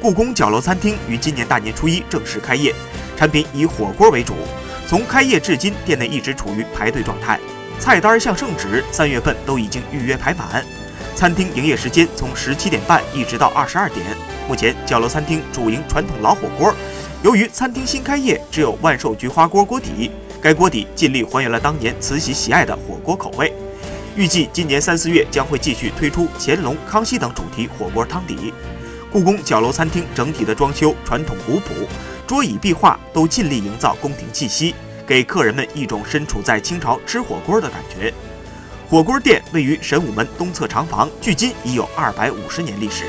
故宫角楼餐厅于今年大年初一正式开业，产品以火锅为主。从开业至今，店内一直处于排队状态，菜单像圣旨，三月份都已经预约排满。餐厅营业时间从十七点半一直到二十二点。目前角楼餐厅主营传统老火锅，由于餐厅新开业，只有万寿菊花锅锅底，该锅底尽力还原了当年慈禧喜爱的火锅口味。预计今年三四月将会继续推出乾隆、康熙等主题火锅汤底。故宫角楼餐厅整体的装修传统古朴，桌椅壁画都尽力营造宫廷气息，给客人们一种身处在清朝吃火锅的感觉。火锅店位于神武门东侧长房，距今已有二百五十年历史。